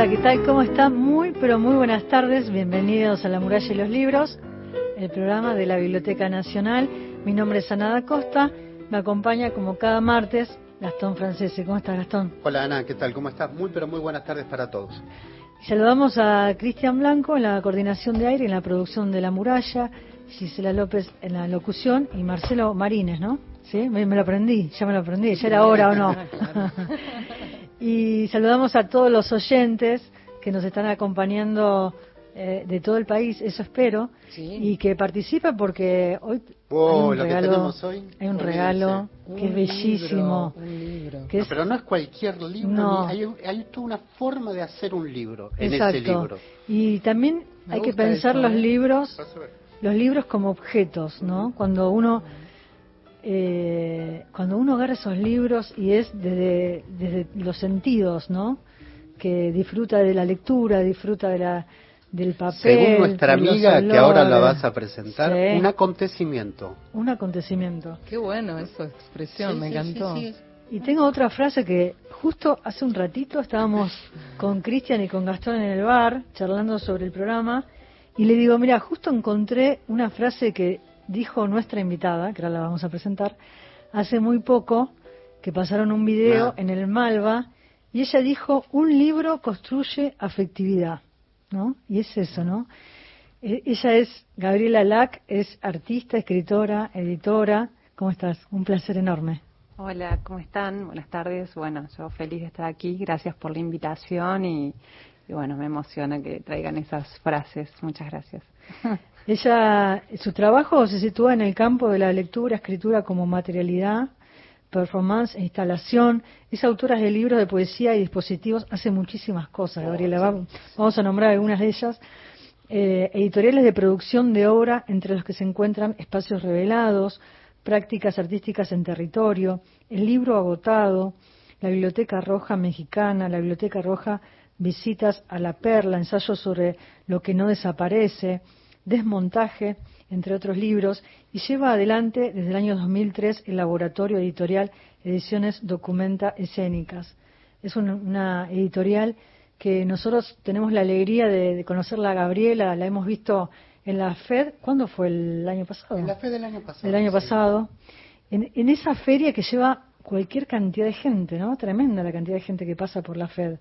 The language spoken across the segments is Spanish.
Hola, ¿qué tal? ¿Cómo están? Muy, pero muy buenas tardes. Bienvenidos a La Muralla y los Libros, el programa de la Biblioteca Nacional. Mi nombre es Ana da Costa. Me acompaña como cada martes Gastón Francese. ¿Cómo estás, Gastón? Hola, Ana. ¿Qué tal? ¿Cómo estás? Muy, pero muy buenas tardes para todos. Saludamos a Cristian Blanco en la coordinación de aire, en la producción de La Muralla, Gisela López en la locución y Marcelo Marines, ¿no? Sí, me, lo aprendí, ya me lo aprendí, ya era hora o no. y saludamos a todos los oyentes que nos están acompañando eh, de todo el país, eso espero, y que participen porque hoy hay un regalo, hay un regalo que es bellísimo. pero no es cualquier libro, hay, hay, toda una forma de hacer un libro en ese libro. Y también hay que pensar los ¿eh? libros, los libros como objetos, ¿no? Cuando uno eh, cuando uno agarra esos libros y es desde, desde los sentidos, ¿no? Que disfruta de la lectura, disfruta de la del papel. Según nuestra amiga, que ahora la vas a presentar, un acontecimiento. Un acontecimiento. Qué bueno esa expresión, me encantó. Y tengo otra frase que justo hace un ratito estábamos con Cristian y con Gastón en el bar charlando sobre el programa y le digo, mira, justo encontré una frase que dijo nuestra invitada, que ahora la vamos a presentar, hace muy poco, que pasaron un video ah. en el Malva y ella dijo, un libro construye afectividad. ¿no? Y es eso, ¿no? E, ella es Gabriela Lack, es artista, escritora, editora. ¿Cómo estás? Un placer enorme. Hola, ¿cómo están? Buenas tardes. Bueno, yo feliz de estar aquí. Gracias por la invitación y, bueno, me emociona que traigan esas frases. Muchas gracias. Ella, su trabajo se sitúa en el campo de la lectura, escritura como materialidad, performance e instalación. Es autora de libros de poesía y dispositivos, hace muchísimas cosas, Gabriela. Vamos a nombrar algunas de ellas. Eh, editoriales de producción de obra, entre los que se encuentran Espacios Revelados, Prácticas Artísticas en Territorio, El Libro Agotado, la Biblioteca Roja Mexicana, la Biblioteca Roja Visitas a la Perla, Ensayos sobre lo que no desaparece, Desmontaje, entre otros libros, y lleva adelante desde el año 2003 el laboratorio editorial Ediciones Documenta Escénicas. Es una, editorial que nosotros tenemos la alegría de, conocerla a Gabriela, la hemos visto en la FED, ¿cuándo fue el año pasado? En la FED del año pasado. El año pasado. En, en, esa feria que lleva cualquier cantidad de gente, ¿no? Tremenda la cantidad de gente que pasa por la FED.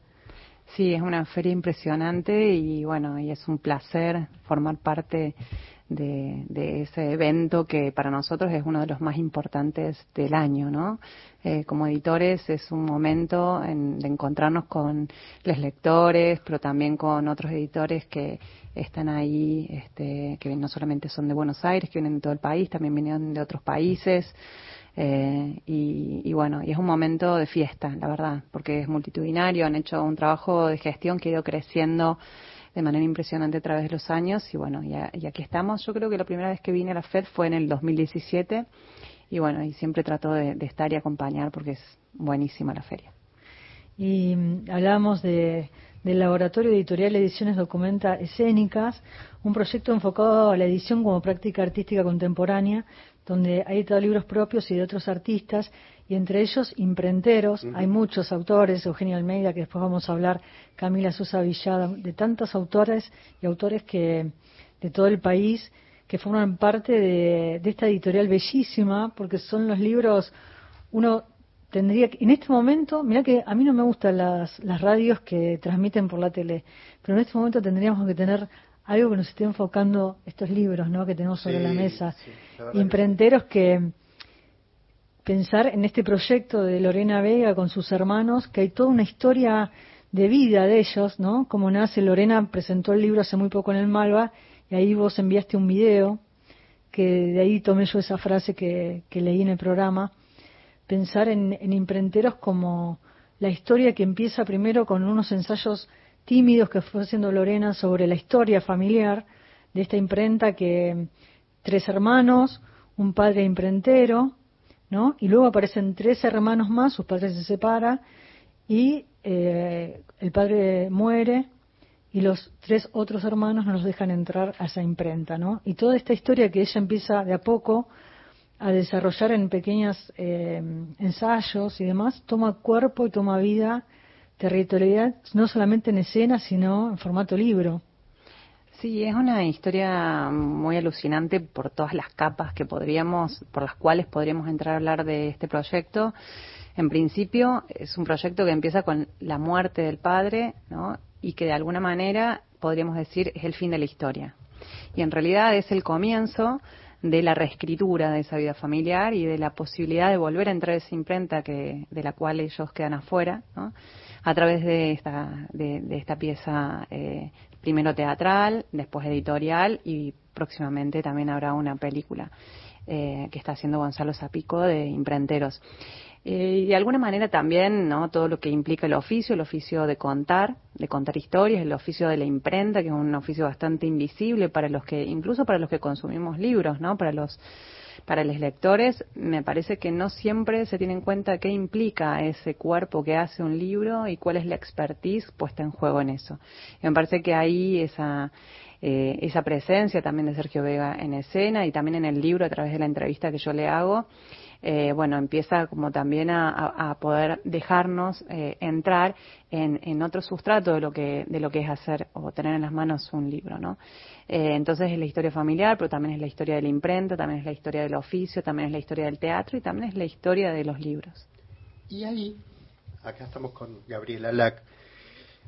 Sí, es una feria impresionante y bueno, y es un placer formar parte de, ese evento que para nosotros es uno de los más importantes del año, ¿no? Eh, como editores es un momento de encontrarnos con los lectores, pero también con otros editores que están ahí, este, que no solamente son de Buenos Aires, que vienen de todo el país, también vienen de otros países. Eh, y, y, bueno, y es un momento de fiesta, la verdad, porque es multitudinario, han hecho un trabajo de gestión que ha ido creciendo de manera impresionante a través de los años y bueno, y, aquí estamos. Yo creo que la primera vez que vine a la FED fue en el 2017 y bueno, y siempre trato de, estar y acompañar porque es buenísima la feria. Y mm, hablamos de, del Laboratorio Editorial Ediciones Documenta Escénicas, un proyecto enfocado a la edición como práctica artística contemporánea, donde ha editado libros propios y de otros artistas y entre ellos imprenteros. Hay muchos autores, Eugenio Almeida, que después vamos a hablar, Camila Sosa Villada, de tantos autores y autores que de todo el país que forman parte de, esta editorial bellísima, porque son los libros, uno tendría que, en este momento, mira que a mí no me gustan las, las radios que transmiten por la tele, pero en este momento tendríamos que tener algo que nos esté enfocando estos libros ¿no? que tenemos sobre la mesa. Imprenteros que pensar en este proyecto de Lorena Vega con sus hermanos, que hay toda una historia de vida de ellos, ¿no? Como nace, Lorena presentó el libro hace muy poco en el Malva, y ahí vos enviaste un video, que de ahí tomé yo esa frase que, leí en el programa, pensar en, en imprenteros como la historia que empieza primero con unos ensayos tímidos que fue haciendo Lorena sobre la historia familiar de esta imprenta que tres hermanos, un padre imprentero, ¿no? Y luego aparecen tres hermanos más, sus padres se separan y eh, el padre muere y los tres otros hermanos no los dejan entrar a esa imprenta, ¿no? Y toda esta historia que ella empieza de a poco a desarrollar en pequeños eh, ensayos y demás, toma cuerpo y toma vida territorialidad no solamente en escena, sino en formato libro. Sí, es una historia muy alucinante por todas las capas que podríamos, por las cuales podríamos entrar a hablar de este proyecto. En principio, es un proyecto que empieza con la muerte del padre, ¿no? Y que de alguna manera podríamos decir es el fin de la historia. Y en realidad es el comienzo de la reescritura de esa vida familiar y de la posibilidad de volver a entrar a esa imprenta que, de la cual ellos quedan afuera, ¿no? a través de esta, de, esta pieza eh, primero teatral, después editorial y próximamente también habrá una película eh, que está haciendo Gonzalo Zapico de Imprenteros. Eh, y de alguna manera también no todo lo que implica el oficio, el oficio de contar, de contar historias, el oficio de la imprenta, que es un oficio bastante invisible para los que, incluso para los que consumimos libros, ¿no? Para los para los lectores, me parece que no siempre se tiene en cuenta qué implica ese cuerpo que hace un libro y cuál es la expertise puesta en juego en eso. Y me parece que ahí esa, eh, esa presencia también de Sergio Vega en escena y también en el libro a través de la entrevista que yo le hago, eh, bueno, empieza como también a, poder dejarnos eh, entrar en, otro sustrato de lo que de lo que es hacer o tener en las manos un libro, ¿no? Eh, entonces es la historia familiar, pero también es la historia de la imprenta, también es la historia del oficio, también es la historia del teatro y también es la historia de los libros. Y ahí, acá estamos con Gabriela Lack,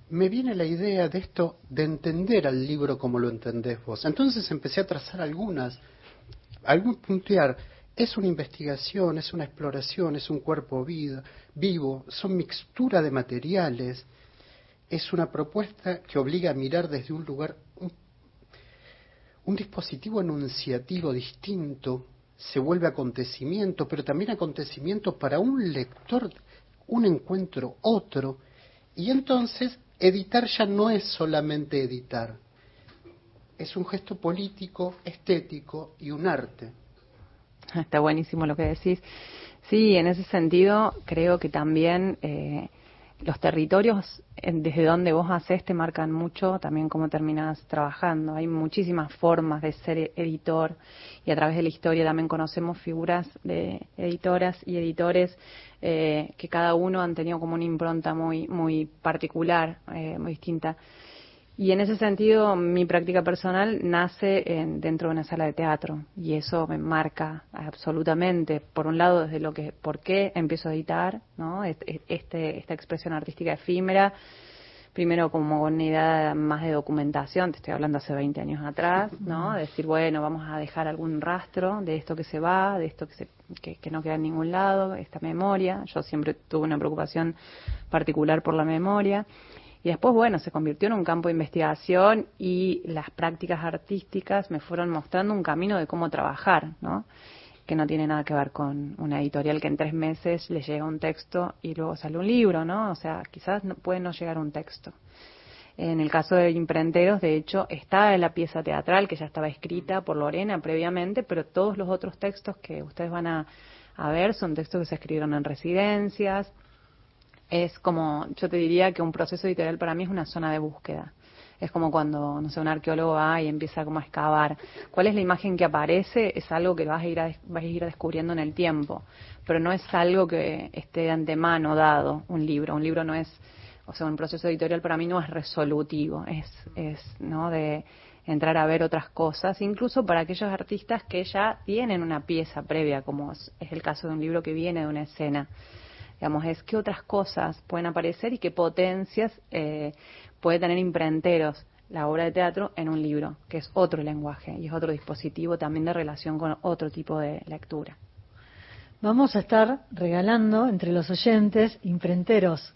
me viene la idea de esto de entender al libro como lo entendés vos. Entonces empecé a trazar algunas, algún puntear es una investigación, es una exploración, es un cuerpo vivo, son mixtura de materiales, es una propuesta que obliga a mirar desde un lugar, un, dispositivo enunciativo distinto, se vuelve acontecimiento, pero también acontecimiento para un lector, un encuentro otro, y entonces editar ya no es solamente editar, es un gesto político, estético y un arte. Está buenísimo lo que decís. Sí, en ese sentido creo que también eh, los territorios desde donde vos haces te marcan mucho también cómo terminas trabajando. Hay muchísimas formas de ser editor y a través de la historia también conocemos figuras de editoras y editores eh, que cada uno han tenido como una impronta muy muy particular, eh, muy distinta. Y en ese sentido, mi práctica personal nace dentro de una sala de teatro y eso me marca absolutamente. Por un lado, desde lo que, por qué empiezo a editar, ¿no? Este, esta expresión artística efímera, primero como una idea más de documentación, te estoy hablando hace 20 años atrás, ¿no? Decir, bueno, vamos a dejar algún rastro de esto que se va, de esto que, se, que no queda en ningún lado, esta memoria. Yo siempre tuve una preocupación particular por la memoria. Y después, bueno, se convirtió en un campo de investigación y las prácticas artísticas me fueron mostrando un camino de cómo trabajar, ¿no? Que no tiene nada que ver con una editorial que en tres meses le llega un texto y luego sale un libro, ¿no? O sea, quizás no, puede no llegar un texto. En el caso de Imprenteros, de hecho, está la pieza teatral que ya estaba escrita por Lorena previamente, pero todos los otros textos que ustedes van a, a ver son textos que se escribieron en residencias, es como, yo te diría que un proceso editorial para mí es una zona de búsqueda. Es como cuando, no sé, un arqueólogo va y empieza como a excavar. ¿Cuál es la imagen que aparece? Es algo que vas a ir, a, vas a ir descubriendo en el tiempo. Pero no es algo que esté de antemano dado, un libro. Un libro no es, o sea, un proceso editorial para mí no es resolutivo. Es, es, ¿no? De entrar a ver otras cosas, incluso para aquellos artistas que ya tienen una pieza previa, como es el caso de un libro que viene de una escena digamos, es qué otras cosas pueden aparecer y qué potencias eh, puede tener imprenteros la obra de teatro en un libro, que es otro lenguaje y es otro dispositivo también de relación con otro tipo de lectura. Vamos a estar regalando entre los oyentes imprenteros,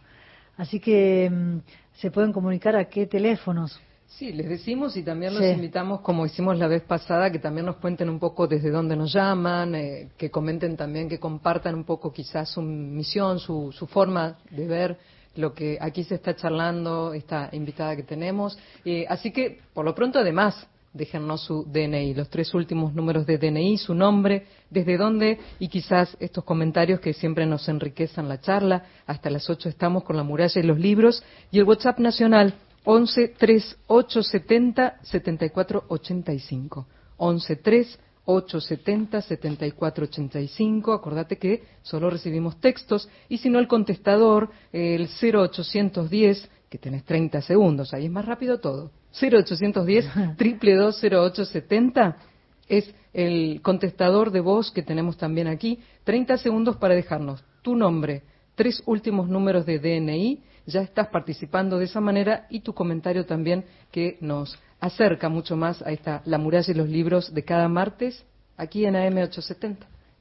así que mm, se pueden comunicar a qué teléfonos. Sí, les decimos y también los invitamos, como hicimos la vez pasada, que también nos cuenten un poco desde dónde nos llaman, eh, que comenten también, que compartan un poco quizás su misión, su, su forma de ver lo que aquí se está charlando, esta invitada que tenemos. Eh, así que, por lo pronto, además, déjennos su DNI, los tres últimos números de DNI, su nombre, desde dónde y quizás estos comentarios que siempre nos enriquecen la charla. Hasta las ocho estamos con la muralla y los libros y el WhatsApp nacional 11 3 8 70 74 85. 11 3 870 7485. Acordate que solo recibimos textos y si no el contestador, el 0810, que tenés 30 segundos, ahí es más rápido todo. 0810 0870 es el contestador de voz que tenemos también aquí. 30 segundos para dejarnos tu nombre, tres últimos números de DNI. Ya estás participando de esa manera y tu comentario también que nos acerca mucho más a esta La muralla y los libros de cada martes aquí en AM870.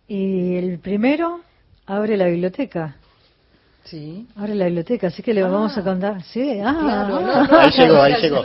Y el primero abre la biblioteca. Sí. Abre la biblioteca, así que le vamos a ah. contar. Sí, ah, no, ahí llegó, ahí llegó.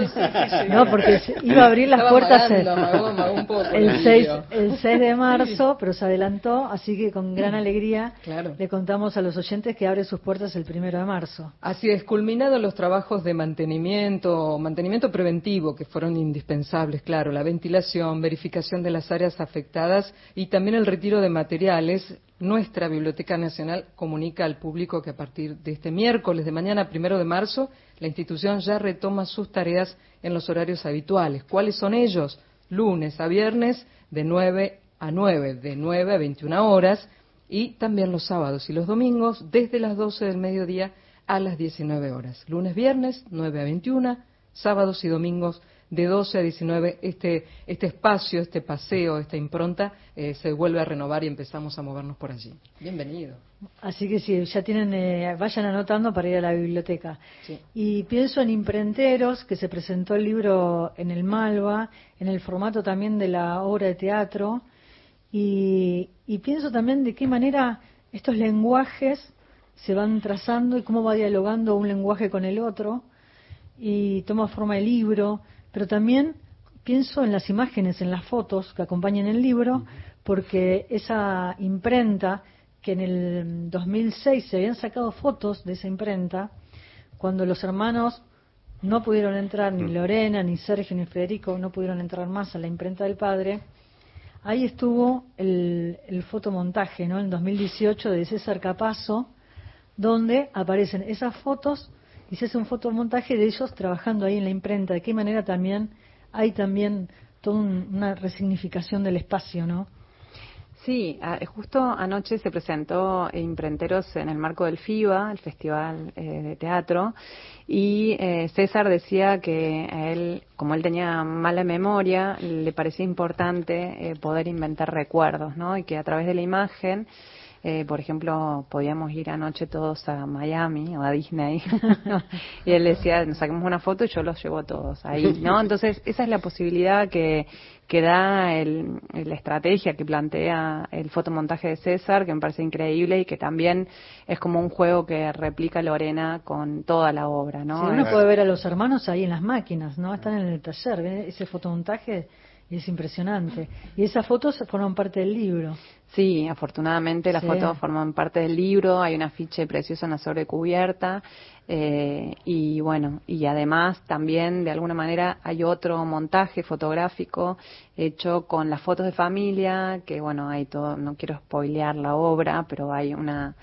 No, porque iba a abrir las puertas el, 6, el 6 de marzo, pero se adelantó, así que con gran alegría le contamos a los oyentes que abre sus puertas el primero de marzo. Así es, culminados los trabajos de mantenimiento, mantenimiento preventivo que fueron indispensables, claro, la ventilación, verificación de las áreas afectadas y también el retiro de materiales nuestra Biblioteca Nacional comunica al público que a partir de este miércoles de mañana, primero de marzo, la institución ya retoma sus tareas en los horarios habituales. ¿Cuáles son ellos? Lunes a viernes de 9 a 9, de 9 a 21 horas, y también los sábados y los domingos desde las 12 del mediodía a las 19 horas. Lunes, viernes, 9 a 21, sábados y domingos de 12 a 19 este, este espacio, este paseo, esta impronta eh, se vuelve a renovar y empezamos a movernos por allí. Bienvenido. Así que sí, ya tienen, eh, vayan anotando para ir a la biblioteca. Y pienso en Imprenteros, que se presentó el libro en el Malva, en el formato también de la obra de teatro, y, y pienso también de qué manera estos lenguajes se van trazando y cómo va dialogando un lenguaje con el otro, y toma forma el libro, pero también pienso en las imágenes, en las fotos que acompañan el libro, porque esa imprenta, que en el 2006 se habían sacado fotos de esa imprenta, cuando los hermanos no pudieron entrar, ni mm. Lorena, ni Sergio, ni Federico, no pudieron entrar más a la imprenta del padre, ahí estuvo el, el fotomontaje, ¿no? En 2018 de César Capazo, donde aparecen esas fotos y se hace un fotomontaje de ellos trabajando ahí en la imprenta. De qué manera también hay también toda una resignificación del espacio, ¿no? Sí, justo anoche se presentó Imprenteros en el marco del FIBA, el Festival eh, de Teatro, y eh, César decía que a él, como él tenía mala memoria, le parecía importante eh, poder inventar recuerdos, ¿no? Y que a través de la imagen eh, por ejemplo, podíamos ir anoche todos a Miami o a Disney y él decía, nos saquemos una foto y yo los llevo todos ahí, ¿no? Entonces, esa es la posibilidad que, que da el, la estrategia que plantea el fotomontaje de César, que me parece increíble y que también es como un juego que replica Lorena con toda la obra, ¿no? Sí, uno puede ver a los hermanos ahí en las máquinas, ¿no? Están en el taller, ese fotomontaje es impresionante. Y esas fotos forman parte del libro. Sí, afortunadamente las fotos forman parte del libro, hay un afiche precioso en la sobrecubierta eh, y bueno, y además también de alguna manera hay otro montaje fotográfico hecho con las fotos de familia, que bueno, hay todo, no quiero spoilear la obra, pero hay una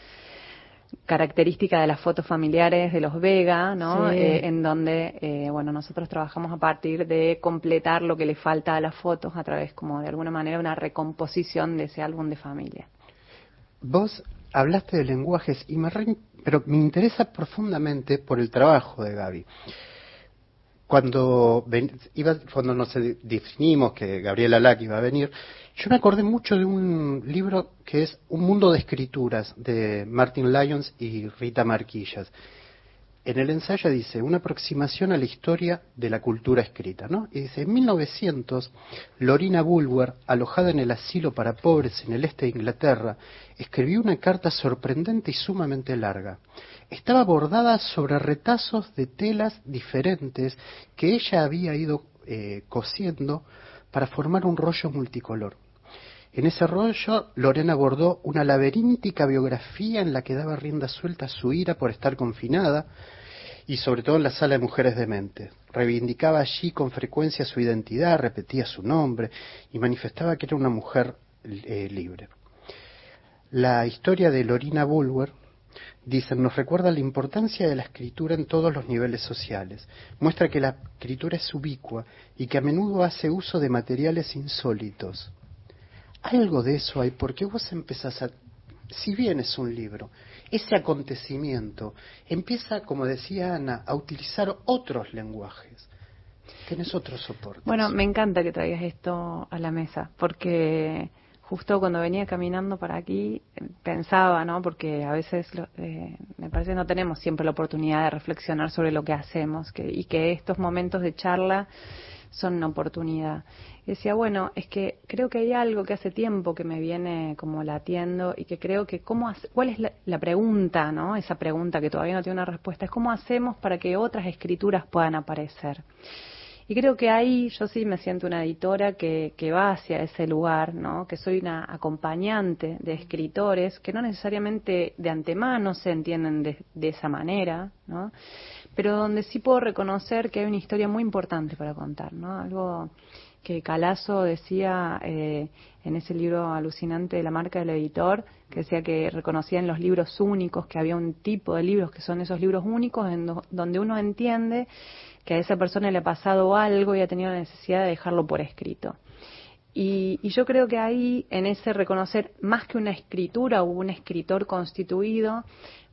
característica de las fotos familiares de los Vega, ¿no? Eh, en donde, eh, bueno, nosotros trabajamos a partir de completar lo que le falta a las fotos a través, como de alguna manera, una recomposición de ese álbum de familia. Vos hablaste de lenguajes y me pero me interesa profundamente por el trabajo de Gaby. Cuando iba, cuando nos definimos que Gabriela Lack iba a venir, yo me acordé mucho de un libro que es Un mundo de escrituras de Martin Lyons y Rita Marquillas. En el ensayo dice una aproximación a la historia de la cultura escrita, ¿no? Y dice, en 1900, Lorina Bulwer, alojada en el asilo para pobres en el este de Inglaterra, escribió una carta sorprendente y sumamente larga. Estaba bordada sobre retazos de telas diferentes que ella había ido eh, cosiendo para formar un rollo multicolor. En ese rollo, Lorena abordó una laberíntica biografía en la que daba rienda suelta a su ira por estar confinada y sobre todo en la sala de mujeres dementes. Reivindicaba allí con frecuencia su identidad, repetía su nombre y manifestaba que era una mujer eh, libre. La historia de Lorina Bulwer, dicen, nos recuerda la importancia de la escritura en todos los niveles sociales. Muestra que la escritura es ubicua y que a menudo hace uso de materiales insólitos, algo de eso hay, porque vos empezás a, si bien es un libro, ese acontecimiento empieza, como decía Ana, a utilizar otros lenguajes. Tienes otro soporte. Bueno, me encanta que traigas esto a la mesa, porque justo cuando venía caminando para aquí pensaba, ¿no? Porque a veces eh, me parece que no tenemos siempre la oportunidad de reflexionar sobre lo que hacemos que, y que estos momentos de charla son una oportunidad. decía, bueno, es que creo que hay algo que hace tiempo que me viene como latiendo y que creo que cómo cuál es la, la, pregunta, ¿no? Esa pregunta que todavía no tiene una respuesta, es cómo hacemos para que otras escrituras puedan aparecer. Y creo que ahí yo sí me siento una editora que, que va hacia ese lugar, ¿no? Que soy una acompañante de escritores que no necesariamente de antemano se entienden de, de esa manera, ¿no? Pero donde sí puedo reconocer que hay una historia muy importante para contar, ¿no? Algo que Calazo decía eh, en ese libro alucinante de la marca del editor, que decía que reconocía en los libros únicos, que había un tipo de libros que son esos libros únicos en donde uno entiende que a esa persona le ha pasado algo y ha tenido la necesidad de dejarlo por escrito. Y, yo creo que ahí, en ese reconocer, más que una escritura o un escritor constituido,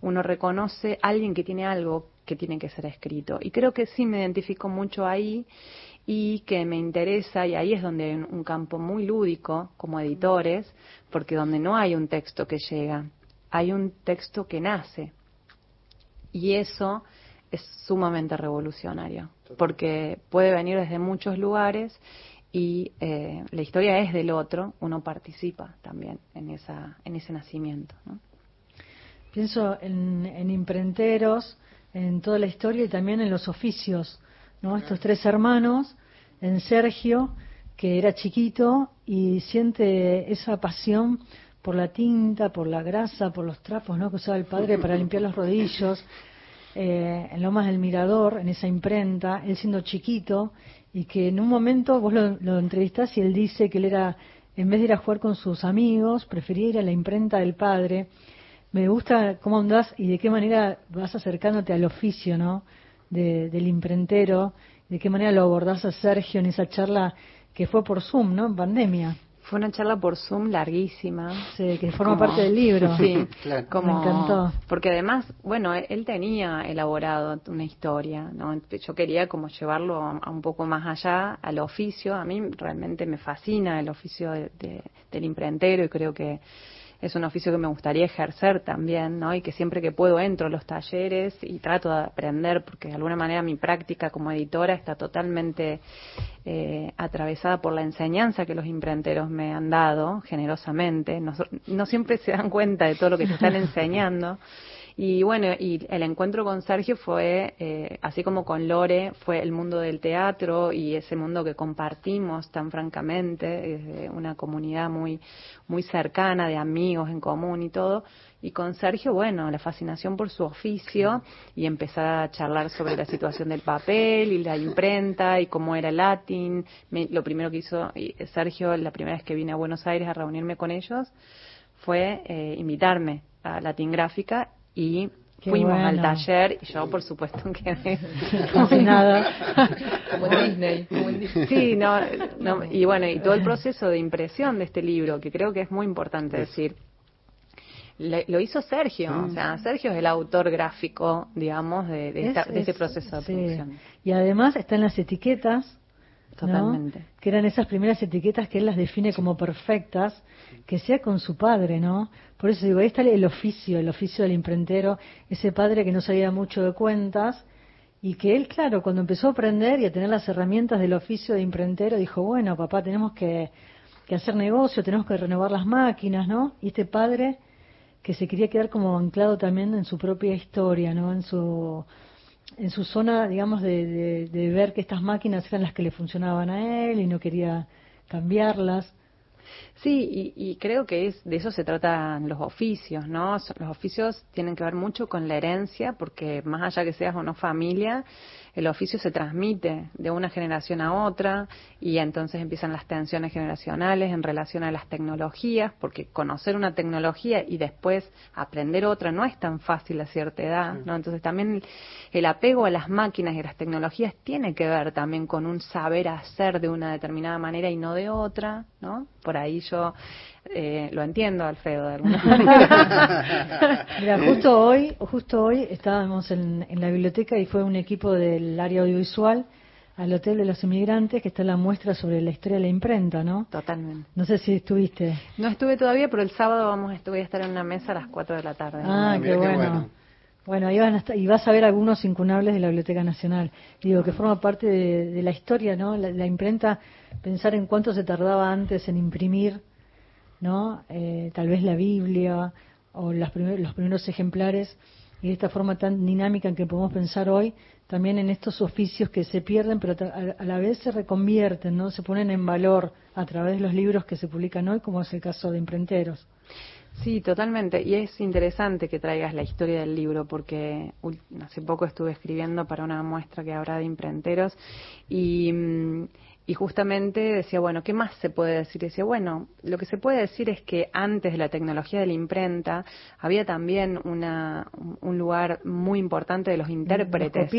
uno reconoce a alguien que tiene algo que tiene que ser escrito. Y creo que sí me identifico mucho ahí y que me interesa, y ahí es donde hay un campo muy lúdico como editores, porque donde no hay un texto que llega, hay un texto que nace. Y eso es sumamente revolucionario, porque puede venir desde muchos lugares y eh, la historia es del otro, uno participa también en, esa, en ese nacimiento. Pienso en, en, imprenteros, en toda la historia y también en los oficios, ¿no? Estos tres hermanos, en Sergio, que era chiquito y siente esa pasión por la tinta, por la grasa, por los trapos, ¿no? Que usaba el padre para limpiar los rodillos, eh, en Lomas del Mirador, en esa imprenta, él siendo chiquito, y que en un momento vos lo, lo entrevistás y él dice que él era, en vez de ir a jugar con sus amigos, prefería ir a la imprenta del padre. Me gusta cómo andás y de qué manera vas acercándote al oficio, ¿no? del imprentero, de qué manera lo abordás a Sergio en esa charla que fue por Zoom, ¿no? En pandemia. Fue una charla por Zoom larguísima. Sí, que forma parte del libro. Sí, como, me encantó. Porque además, bueno, él tenía elaborado una historia, ¿no? Yo quería como llevarlo a, un poco más allá, al oficio. A mí realmente me fascina el oficio del imprentero y creo que es un oficio que me gustaría ejercer también, ¿no? Y que siempre que puedo entro a los talleres y trato de aprender, porque de alguna manera mi práctica como editora está totalmente eh, atravesada por la enseñanza que los imprenteros me han dado generosamente. No, no siempre se dan cuenta de todo lo que se están enseñando. Y bueno, y el encuentro con Sergio fue, eh, así como con Lore, fue el mundo del teatro y ese mundo que compartimos tan francamente, una comunidad muy, muy cercana de amigos en común y todo. Y con Sergio, bueno, la fascinación por su oficio y empezar a charlar sobre la situación del papel y la imprenta y cómo era el latín. lo primero que hizo Sergio, la primera vez que vine a Buenos Aires a reunirme con ellos, fue eh, invitarme a Latin Gráfica y fuimos al taller y yo por supuesto quedé nada como Disney, sí no, no, y bueno y todo el proceso de impresión de este libro que creo que es muy importante decir lo hizo Sergio, o sea, Sergio es el autor gráfico, digamos, de, de, este proceso de producción. Y además están las etiquetas, Totalmente. Que eran esas primeras etiquetas que él las define como perfectas, que sea con su padre, ¿no? Por eso digo, ahí está el oficio, el oficio del imprentero, ese padre que no sabía mucho de cuentas y que él, claro, cuando empezó a aprender y a tener las herramientas del oficio de imprentero, dijo, bueno, papá, tenemos que, que hacer negocio, tenemos que renovar las máquinas, ¿no? Y este padre que se quería quedar como anclado también en su propia historia, ¿no? En su en su zona, digamos, de, de, ver que estas máquinas eran las que le funcionaban a él y no quería cambiarlas. Sí, y, y, creo que es de eso se tratan los oficios, ¿no? Los oficios tienen que ver mucho con la herencia, porque más allá que seas o no familia, el oficio se transmite de una generación a otra y entonces empiezan las tensiones generacionales en relación a las tecnologías, porque conocer una tecnología y después aprender otra no es tan fácil a cierta edad, ¿no? Entonces también el apego a las máquinas y a las tecnologías tiene que ver también con un saber hacer de una determinada manera y no de otra, ¿no? Por ahí yo eh, lo entiendo, Alfredo, de alguna manera. Mira, justo hoy, justo hoy estábamos en, en la biblioteca y fue un equipo del área audiovisual al Hotel de los Inmigrantes, que está la muestra sobre la historia de la imprenta, ¿no? Totalmente. No sé si estuviste. No estuve todavía, pero el sábado vamos, voy a estar en una mesa a las 4 de la tarde. Ah, qué, bueno. bueno. ahí van a estar, y vas a ver algunos incunables de la Biblioteca Nacional. Digo, que forma parte de, la historia, ¿no? La, imprenta, pensar en cuánto se tardaba antes en imprimir, ¿no? Eh, tal vez la Biblia o las los primeros ejemplares y de esta forma tan dinámica en que podemos pensar hoy también en estos oficios que se pierden, pero a la vez se reconvierten, ¿no? Se ponen en valor a través de los libros que se publican hoy, como es el caso de Imprenteros. Sí, totalmente. Y es interesante que traigas la historia del libro, porque hace poco estuve escribiendo para una muestra que habrá de imprenteros y mm, y justamente decía, bueno, ¿qué más se puede decir? decía, bueno, lo que se puede decir es que antes de la tecnología de la imprenta había también una, un lugar muy importante de los intérpretes.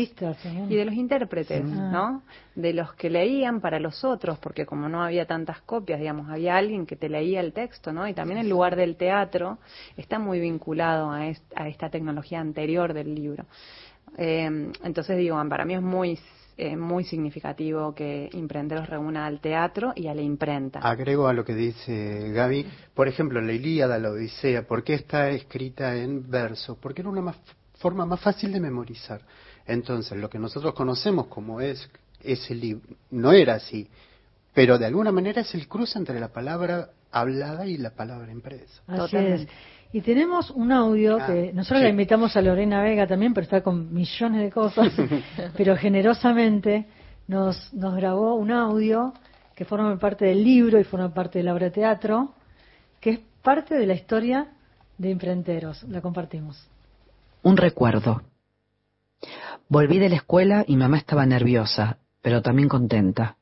y de los intérpretes, ¿no? De los que leían para los otros, porque como no había tantas copias, digamos, había alguien que te leía el texto, ¿no? Y también el lugar del teatro está muy vinculado a, a esta tecnología anterior del libro. Eh, entonces digo, para mí es muy eh, muy significativo que Imprenderos reúna al teatro y a la imprenta. Agrego a lo que dice Gaby, por ejemplo, la Ilíada, la Odisea, ¿por qué está escrita en verso? Porque era una forma más fácil de memorizar. Entonces, lo que nosotros conocemos como es ese libro, no era así, pero de alguna manera es el cruce entre la palabra hablada y la palabra impresa. Así es. Y tenemos un audio ah, que nosotros la invitamos a Lorena Vega también, pero está con millones de cosas, pero generosamente nos, nos grabó un audio que forma parte del libro y forma parte del obra teatro, que es parte de la historia de Imprenteros. La compartimos. Un recuerdo. Volví de la escuela y mamá estaba nerviosa, pero también contenta.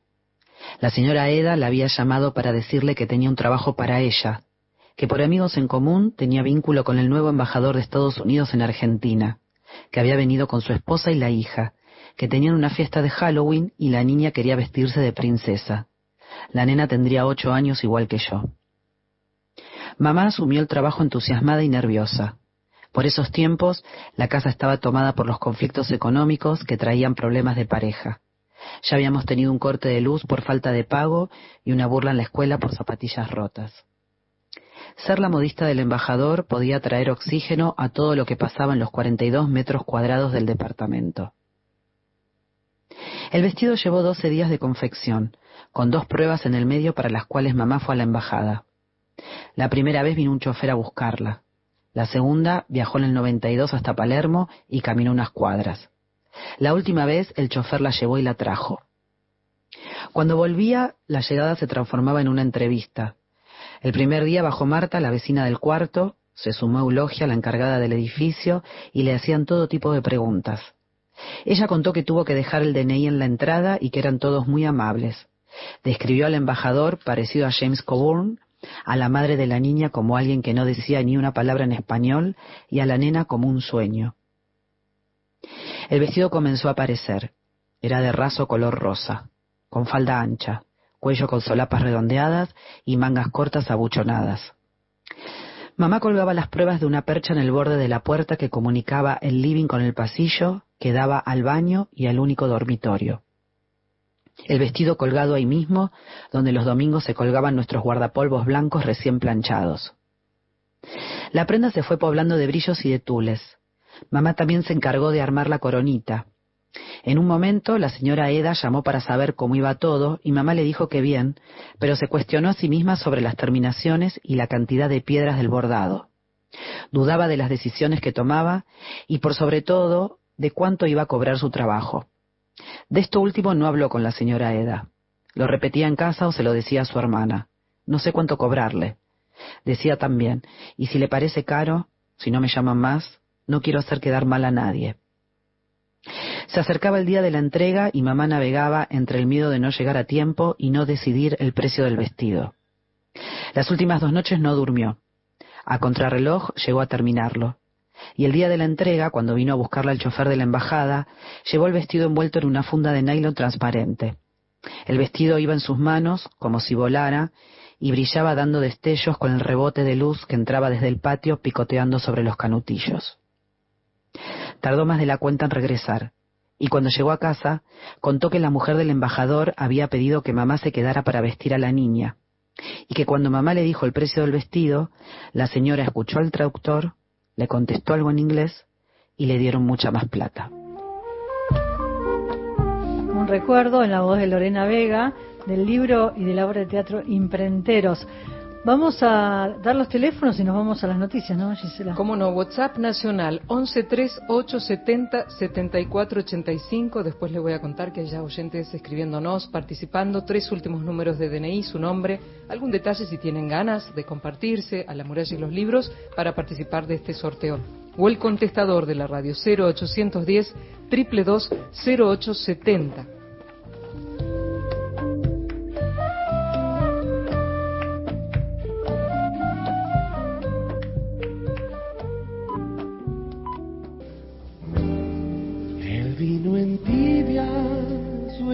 La señora Eda la había llamado para decirle que tenía un trabajo para ella, que por amigos en común tenía vínculo con el nuevo embajador de Estados Unidos en Argentina, que había venido con su esposa y la hija, que tenían una fiesta de Halloween y la niña quería vestirse de princesa. La nena tendría ocho años igual que yo. Mamá asumió el trabajo entusiasmada y nerviosa. Por esos tiempos, la casa estaba tomada por los conflictos económicos que traían problemas de pareja. Ya habíamos tenido un corte de luz por falta de pago y una burla en la escuela por zapatillas rotas. Ser la modista del embajador podía traer oxígeno a todo lo que pasaba en los 42 metros cuadrados del departamento. El vestido llevó 12 días de confección, con dos pruebas en el medio para las cuales mamá fue a la embajada. La primera vez vino un chofer a buscarla. La segunda viajó en el 92 hasta Palermo y caminó unas cuadras. La última vez el chofer la llevó y la trajo. Cuando volvía, la llegada se transformaba en una entrevista, el primer día bajó Marta, la vecina del cuarto, se sumó Eulogia, la encargada del edificio, y le hacían todo tipo de preguntas. Ella contó que tuvo que dejar el DNI en la entrada y que eran todos muy amables. Describió al embajador, parecido a James Coburn, a la madre de la niña como alguien que no decía ni una palabra en español y a la nena como un sueño. El vestido comenzó a aparecer. Era de raso color rosa, con falda ancha cuello con solapas redondeadas y mangas cortas abuchonadas. Mamá colgaba las pruebas de una percha en el borde de la puerta que comunicaba el living con el pasillo que daba al baño y al único dormitorio. El vestido colgado ahí mismo, donde los domingos se colgaban nuestros guardapolvos blancos recién planchados. La prenda se fue poblando de brillos y de tules. Mamá también se encargó de armar la coronita, en un momento la señora Eda llamó para saber cómo iba todo y mamá le dijo que bien, pero se cuestionó a sí misma sobre las terminaciones y la cantidad de piedras del bordado. Dudaba de las decisiones que tomaba y por sobre todo de cuánto iba a cobrar su trabajo. De esto último no habló con la señora Eda. Lo repetía en casa o se lo decía a su hermana. No sé cuánto cobrarle. Decía también, y si le parece caro, si no me llaman más, no quiero hacer quedar mal a nadie. Se acercaba el día de la entrega y mamá navegaba entre el miedo de no llegar a tiempo y no decidir el precio del vestido. Las últimas dos noches no durmió. A contrarreloj llegó a terminarlo. Y el día de la entrega, cuando vino a buscarla el chofer de la embajada, llevó el vestido envuelto en una funda de nylon transparente. El vestido iba en sus manos, como si volara, y brillaba dando destellos con el rebote de luz que entraba desde el patio picoteando sobre los canutillos. Tardó más de la cuenta en regresar, y cuando llegó a casa contó que la mujer del embajador había pedido que mamá se quedara para vestir a la niña, y que cuando mamá le dijo el precio del vestido, la señora escuchó al traductor, le contestó algo en inglés y le dieron mucha más plata. Un recuerdo en la voz de Lorena Vega del libro y de la obra de teatro Imprenteros. Vamos a dar los teléfonos y nos vamos a las noticias, ¿no, Gisela? Cómo no, WhatsApp nacional 1138707485. Después les voy a contar que hay ya oyentes escribiéndonos, participando. Tres últimos números de DNI, su nombre, algún detalle si tienen ganas de compartirse a la muralla y los libros para participar de este sorteo. O el contestador de la radio 0810 222 0870.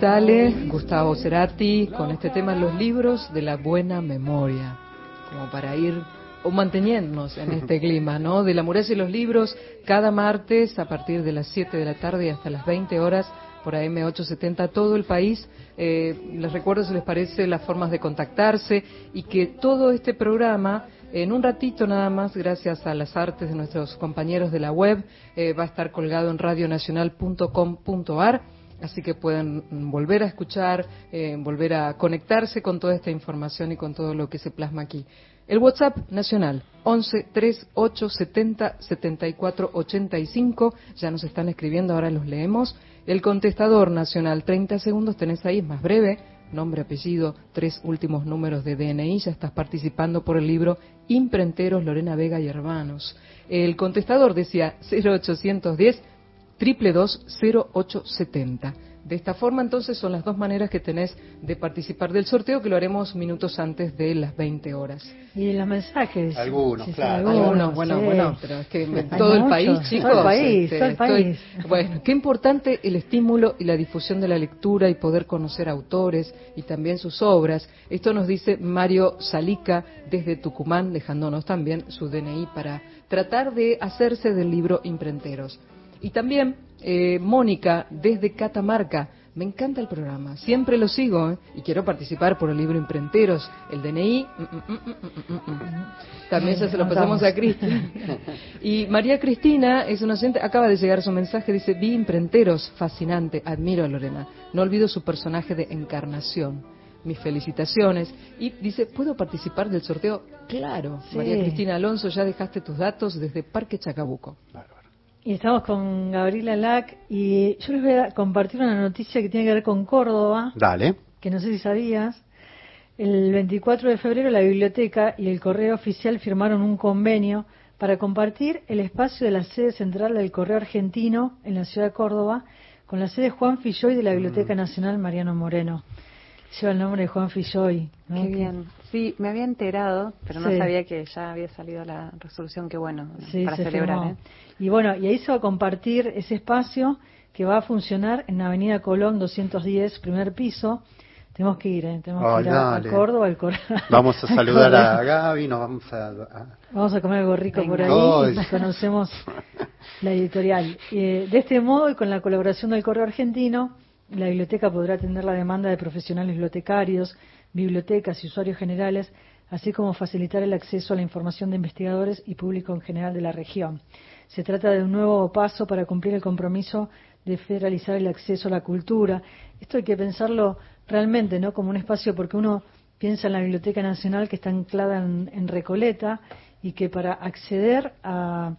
Vitale, Gustavo Cerati, con este tema Los libros de la buena memoria, como para ir o manteniéndonos en este clima, ¿no? De la muralla y los libros, cada martes a partir de las 7 de la tarde hasta las 20 horas por AM870 todo el país. Eh, les recuerdo si les parece las formas de contactarse y que todo este programa en un ratito nada más, gracias a las artes de nuestros compañeros de la web, eh, va a estar colgado en radionacional.com.ar, así que pueden volver a escuchar, eh, volver a conectarse con toda esta información y con todo lo que se plasma aquí. El WhatsApp nacional 11 38 70 74 85, ya nos están escribiendo, ahora los leemos. El contestador nacional, 30 segundos tenés ahí, es más breve, nombre, apellido, tres últimos números de DNI, ya estás participando por el libro Imprenteros Lorena Vega y Hermanos. El contestador decía 0810 222 0870. De esta forma, entonces, son las dos maneras que tenés de participar del sorteo, que lo haremos minutos antes de las 20 horas. Y los mensajes. Algunos, claro. Algunos, bueno, bueno, pero es que todo el país, chicos. Todo el país, todo el país. bueno, qué importante el estímulo y la difusión de la lectura y poder conocer autores y también sus obras. Esto nos dice Mario Salica desde Tucumán, dejándonos también su DNI para tratar de hacerse del libro Imprenteros. Y también eh, Mónica desde Catamarca. Me encanta el programa, siempre lo sigo ¿eh? y quiero participar por el libro Imprenteros, el DNI. Mm, mm, mm, también ya se lo pasamos a Cristina. Y María Cristina es una oyente, acaba de llegar su mensaje, dice, vi Imprenteros, fascinante, admiro a Lorena. No olvido su personaje de encarnación mis felicitaciones. Y dice, ¿puedo participar del sorteo? Claro, María Cristina Alonso, ya dejaste tus datos desde Parque Chacabuco. Y estamos con Gabriela Lac y yo les voy a compartir una noticia que tiene que ver con Córdoba. Dale. Que no sé si sabías. El 24 de febrero la biblioteca y el correo oficial firmaron un convenio para compartir el espacio de la sede central del correo argentino en la ciudad de Córdoba con la sede Juan Filloy de la Biblioteca mm. Nacional Mariano Moreno. Lleva el nombre de Juan Filloy. Qué bien. Sí, me había enterado, pero no sabía que ya había salido la resolución. Qué bueno para celebrar. ¿eh? Y bueno, y ahí se va a compartir ese espacio que va a funcionar en Avenida Colón 210, primer piso. Tenemos que ir, ¿eh? tenemos que ir a, Córdoba, al Cor Vamos a saludar a Gaby, nos vamos a, Vamos a comer algo rico por ahí y conocemos la editorial. Eh, de este modo y con la colaboración del Correo Argentino, la biblioteca podrá atender la demanda de profesionales bibliotecarios, bibliotecas y usuarios generales, así como facilitar el acceso a la información de investigadores y público en general de la región. Se trata de un nuevo paso para cumplir el compromiso de federalizar el acceso a la cultura. Esto hay que pensarlo realmente, ¿no? Como un espacio, porque uno piensa en la Biblioteca Nacional que está anclada en, Recoleta y que para acceder a,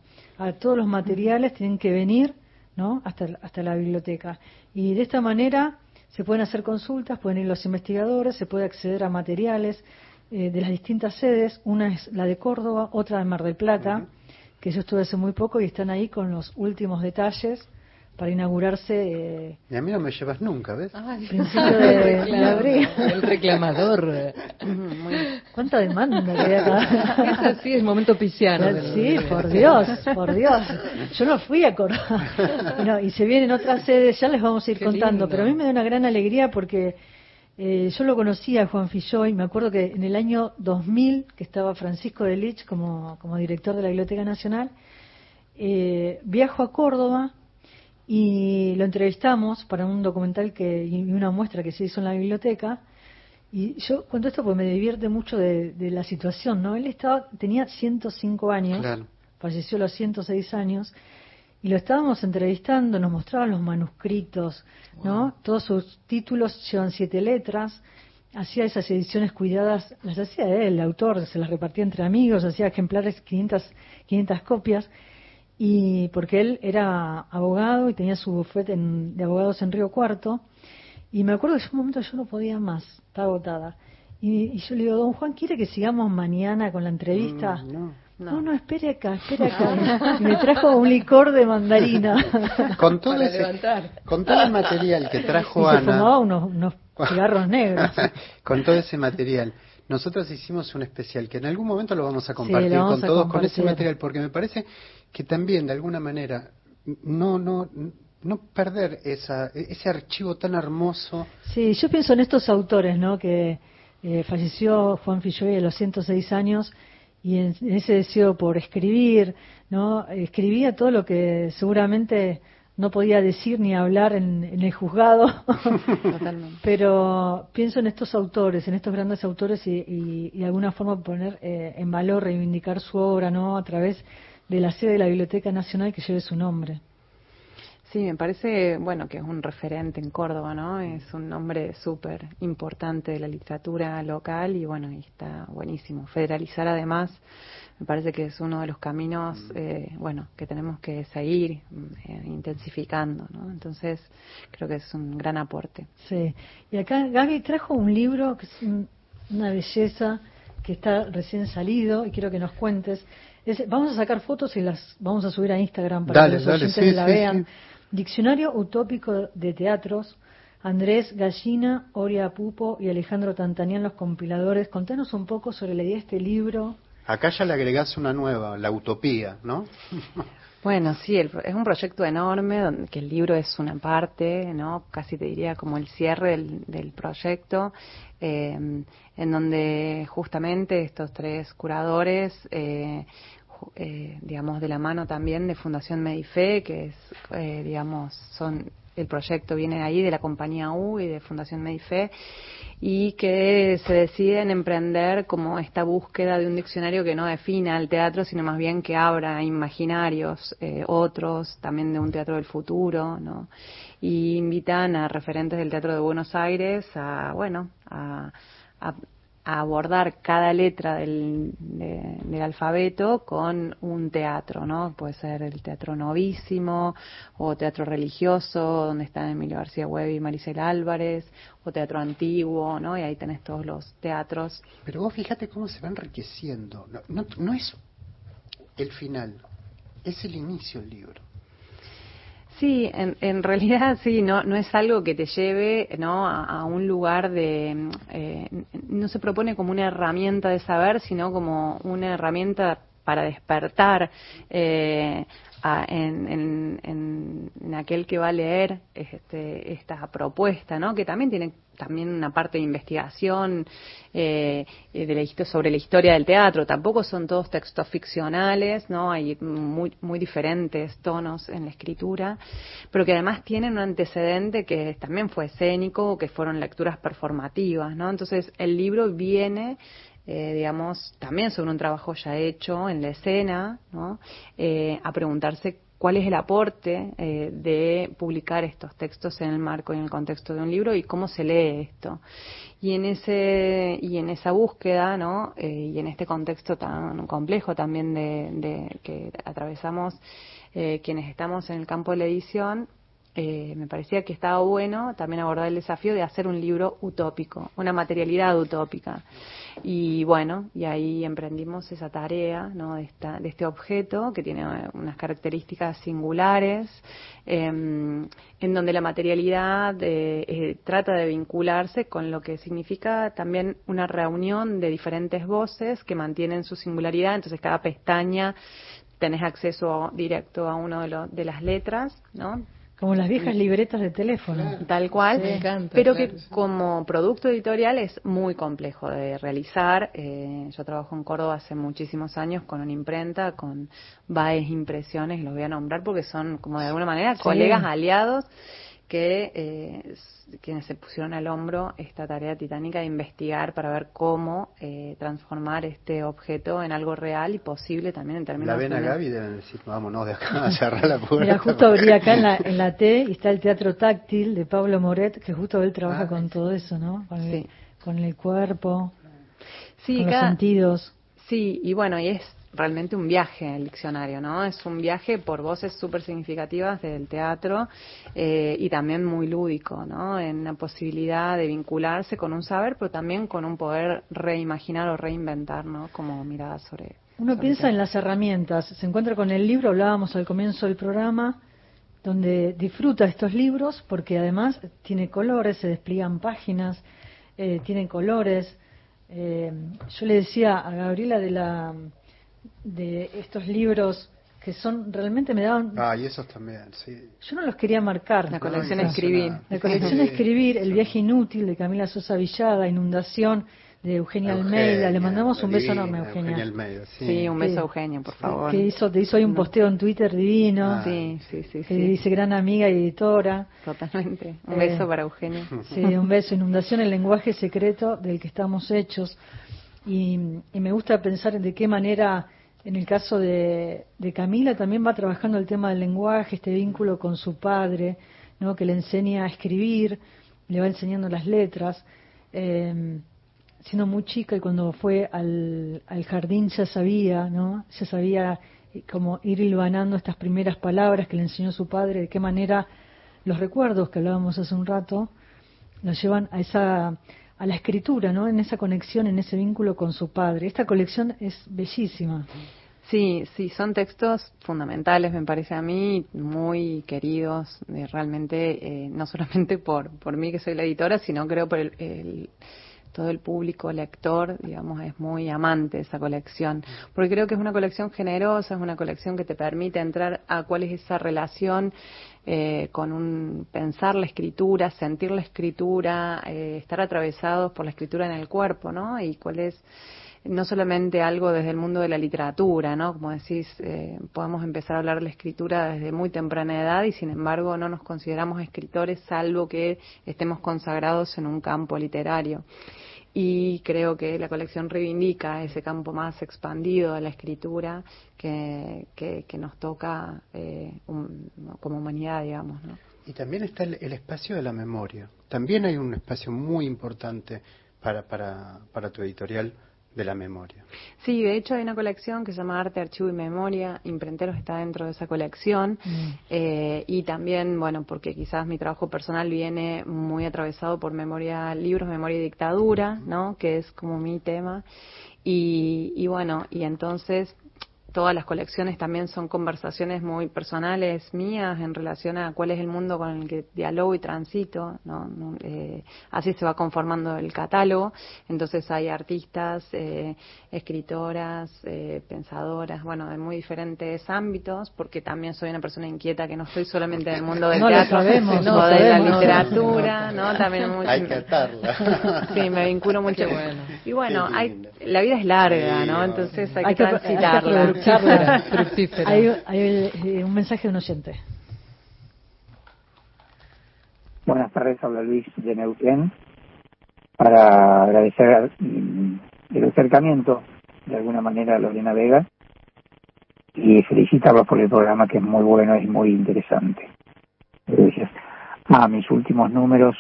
todos los materiales tienen que venir, ¿no? Hasta, hasta la biblioteca. Y de esta manera se pueden hacer consultas, pueden ir los investigadores, se puede acceder a materiales eh, de las distintas sedes. Una es la de Córdoba, otra de Mar del Plata, que yo estuve hace muy poco y están ahí con los últimos detalles para inaugurarse. Eh, y a mí no me llevas nunca, ¿ves? principio de, abril. El reclamador. ¿Cuánta demanda que acá? Es así, es momento pisciano. Sí, por Dios, por Dios. Yo no fui a Córdoba. y se vienen otras sedes, ya les vamos a ir contando. Pero a mí me da una gran alegría porque eh, yo lo conocía a Juan Filloy, me acuerdo que en el año 2000, que estaba Francisco de Lich como, como director de la Biblioteca Nacional, eh, viajo a Córdoba y lo entrevistamos para un documental que y una muestra que se hizo en la biblioteca. Y yo cuento esto porque me divierte mucho de, la situación no él estaba tenía 105 años falleció a los 106 años y lo estábamos entrevistando nos mostraban los manuscritos no todos sus títulos llevan siete letras hacía esas ediciones cuidadas las hacía él el autor se las repartía entre amigos hacía ejemplares 500 500 copias y porque él era abogado y tenía su bufete de abogados en Río Cuarto y me acuerdo que en un momento yo no podía más, estaba agotada. Y, yo le digo, don Juan, ¿quiere que sigamos mañana con la entrevista? Mm, no, no. no, espere acá, espere acá. Y me trajo un licor de mandarina. Con todo, ese, con todo el material que trajo Ana. Se fumaba unos, unos cigarros negros. con todo ese material. Nosotros hicimos un especial que en algún momento lo vamos a compartir con todos con ese material porque me parece que también de alguna manera no no no perder esa, ese archivo tan hermoso. Sí, yo pienso en estos autores, ¿no? Que eh, falleció Juan Filloy a los 106 años y en, ese deseo por escribir, ¿no? Escribía todo lo que seguramente no podía decir ni hablar en, el juzgado, pero pienso en estos autores, en estos grandes autores y, de alguna forma poner eh, en valor, reivindicar su obra, ¿no? A través de la sede de la Biblioteca Nacional que lleve su nombre. Sí, me parece, bueno, que es un referente en Córdoba, ¿no? Es un nombre súper importante de la literatura local y bueno, está buenísimo. Federalizar además me parece que es uno de los caminos, mm. eh, bueno, que tenemos que seguir eh, intensificando, ¿no? Entonces, creo que es un gran aporte. Sí. Y acá Gaby trajo un libro que es una belleza, que está recién salido y quiero que nos cuentes. vamos a sacar fotos y las vamos a subir a Instagram para que los oyentes la vean. Diccionario utópico de teatros. Andrés Gallina, Oria Pupo y Alejandro Tantanian, los compiladores. Contanos un poco sobre la idea de este libro, Acá ya le agregás una nueva, la utopía, ¿no? Bueno, sí, es un proyecto enorme, donde, que el libro es una parte, ¿no? Casi te diría como el cierre del, proyecto, eh, en donde justamente estos tres curadores, eh, eh, digamos, de la mano también de Fundación Medife, que es, digamos, son el proyecto viene ahí de la compañía U y de Fundación Medife y que se deciden emprender como esta búsqueda de un diccionario que no defina el teatro, sino más bien que abra imaginarios eh, otros, también de un teatro del futuro, ¿no? Y invitan a referentes del teatro de Buenos Aires a, bueno, a, a a abordar cada letra del, del, alfabeto con un teatro, ¿no? Puede ser el teatro novísimo o teatro religioso, donde están Emilio García Huevi y Maricel Álvarez, o teatro antiguo, ¿no? Y ahí tenés todos los teatros. Pero vos fíjate cómo se va enriqueciendo. No, no, no es el final, es el inicio del libro. Sí, en, en, realidad sí, no, no es algo que te lleve ¿no? a, un lugar de... Eh, no se propone como una herramienta de saber, sino como una herramienta para despertar eh, en, en, aquel que va a leer este, esta propuesta, ¿no? Que también tiene también una parte de investigación eh, de la, sobre la historia del teatro. Tampoco son todos textos ficcionales, ¿no? Hay muy, muy diferentes tonos en la escritura, pero que además tienen un antecedente que también fue escénico, que fueron lecturas performativas, ¿no? Entonces el libro viene eh, digamos, también sobre un trabajo ya hecho en la escena, ¿no? Eh, a preguntarse cuál es el aporte eh, de publicar estos textos en el marco y en el contexto de un libro y cómo se lee esto. Y en ese y en esa búsqueda, ¿no? y en este contexto tan complejo también de, de que atravesamos quienes estamos en el campo de la edición, eh, me parecía que estaba bueno también abordar el desafío de hacer un libro utópico, una materialidad utópica. Y bueno, y ahí emprendimos esa tarea ¿no? de, esta, de este objeto que tiene unas características singulares, em, en donde la materialidad eh, trata de vincularse con lo que significa también una reunión de diferentes voces que mantienen su singularidad, entonces cada pestaña tenés acceso directo a uno de, de las letras, ¿no? Como las viejas libretas de teléfono. Tal cual, pero que como producto editorial es muy complejo de realizar. Eh, yo trabajo en Córdoba hace muchísimos años con una imprenta, con Baez Impresiones, los voy a nombrar porque son como de alguna manera colegas aliados que eh, quienes se pusieron al hombro esta tarea titánica de investigar para ver cómo eh, transformar este objeto en algo real y posible también en términos la ven a Gaby deben decir vámonos de acá a cerrar la puerta mira justo abrí acá en la, en la T y está el teatro táctil de Pablo Moret que justo él trabaja ah, con todo eso no con el, con el cuerpo con los sentidos. Sí y bueno y es realmente un viaje el diccionario, ¿no? Es un viaje por voces súper significativas del teatro eh, y también muy lúdico, ¿no? En la posibilidad de vincularse con un saber, pero también con un poder reimaginar o reinventar, ¿no? Como mirada sobre. Uno piensa en las herramientas, se encuentra con el libro, hablábamos al comienzo del programa, donde disfruta estos libros porque además tiene colores, se despliegan páginas, eh, tiene colores. Eh, yo le decía a Gabriela de la de estos libros que son realmente me daban ah y esos también sí. Yo no los quería marcar. La colección escribir. La colección escribir el viaje inútil de Camila Sosa Villaga inundación de Eugenia, Almeida. Le mandamos un beso enorme a Eugenia, Almeida, sí. un beso a Eugenia por favor. Que hizo te hizo ahí un posteo en Twitter divino. Ah. sí sí sí que dice gran amiga y editora totalmente. Un beso eh, para Eugenia. sí un beso. Inundación el lenguaje secreto del que estamos hechos y, y me gusta pensar de qué manera en el caso de, Camila también va trabajando el tema del lenguaje, este vínculo con su padre, ¿no? que le enseña a escribir, le va enseñando las letras. Eh, siendo muy chica y cuando fue al, jardín ya sabía, ¿no? Ya sabía eh, cómo ir hilvanando estas primeras palabras que le enseñó su padre, de qué manera los recuerdos que hablábamos hace un rato nos llevan a esa a la escritura, ¿no? En esa conexión, en ese vínculo con su padre. Esta colección es bellísima. Sí, sí, son textos fundamentales, me parece a mí, muy queridos, realmente, eh, no solamente por, por mí que soy la editora, sino creo por el, todo el público lector, digamos, es muy amante esa colección, porque creo que es una colección generosa, es una colección que te permite entrar a cuál es esa relación eh, con un pensar la escritura, sentir la escritura, eh, estar atravesados por la escritura en el cuerpo, ¿no? Y cuál es no solamente algo desde el mundo de la literatura, ¿no? Como decís, eh, podemos empezar a hablar de la escritura desde muy temprana edad y sin embargo no nos consideramos escritores salvo que estemos consagrados en un campo literario y creo que la colección reivindica ese campo más expandido de la escritura que, que, nos toca eh, como humanidad, digamos. ¿no? Y también está el, espacio de la memoria. También hay un espacio muy importante para, para, para tu editorial de la memoria. Sí, de hecho hay una colección que se llama Arte, Archivo y Memoria. Imprenteros está dentro de esa colección. Mm. Eh, y también, bueno, porque quizás mi trabajo personal viene muy atravesado por memoria, libros, memoria y dictadura, ¿no? Que es como mi tema. Y, y bueno, y entonces todas las colecciones también son conversaciones muy personales mías en relación a cuál es el mundo con el que dialogo y transito. ¿no? Eh, así se va conformando el catálogo. Entonces hay artistas, eh, escritoras, eh, pensadoras, bueno, de muy diferentes ámbitos, porque también soy una persona inquieta que no estoy solamente en el mundo del teatro, sino de la literatura, ¿no? También hay que atarla. Sí, me vinculo mucho. Bueno. Y bueno, hay, la vida es larga, ¿no? Entonces hay, que, transitarla. Hay, eh, un mensaje de un oyente. Buenas tardes, habla Luis de Neuquén. Para agradecer mm, el acercamiento de alguna manera a Lorena Vega y felicitarlos por el programa que es muy bueno y muy interesante. Gracias. Ah, mis últimos números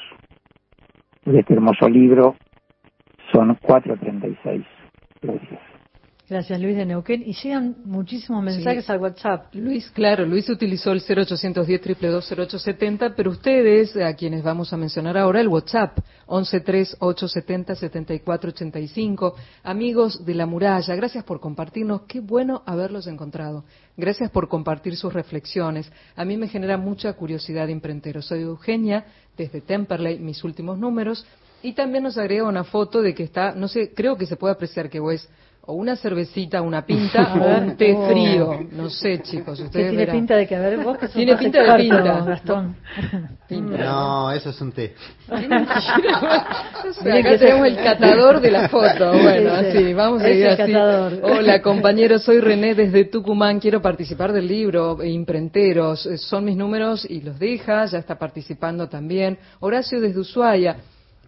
de este hermoso libro son 436. Gracias. Gracias, Luis de Neuquén. Y llegan muchísimos mensajes al WhatsApp. Luis, claro, Luis utilizó el 0810 0870 pero ustedes, a quienes vamos a mencionar ahora, el WhatsApp, 1138707485. Amigos de la muralla, gracias por compartirnos. Qué bueno haberlos encontrado. Gracias por compartir sus reflexiones. A mí me genera mucha curiosidad imprentero. Soy Eugenia, desde Temperley, mis últimos números. Y también nos agrega una foto de que está, no sé, creo que se puede apreciar que es o una cervecita, una pinta o un té frío. No sé, chicos, ustedes Tiene pinta de que, a ver, vos que Tiene pinta de pinta. Gastón. No, eso es un té. acá tenemos el catador de la foto. Bueno, así, vamos a ir así. Hola, compañero, soy René desde Tucumán. Quiero participar del libro Imprenteros. Son mis números y los deja. Ya está participando también. Horacio desde Ushuaia.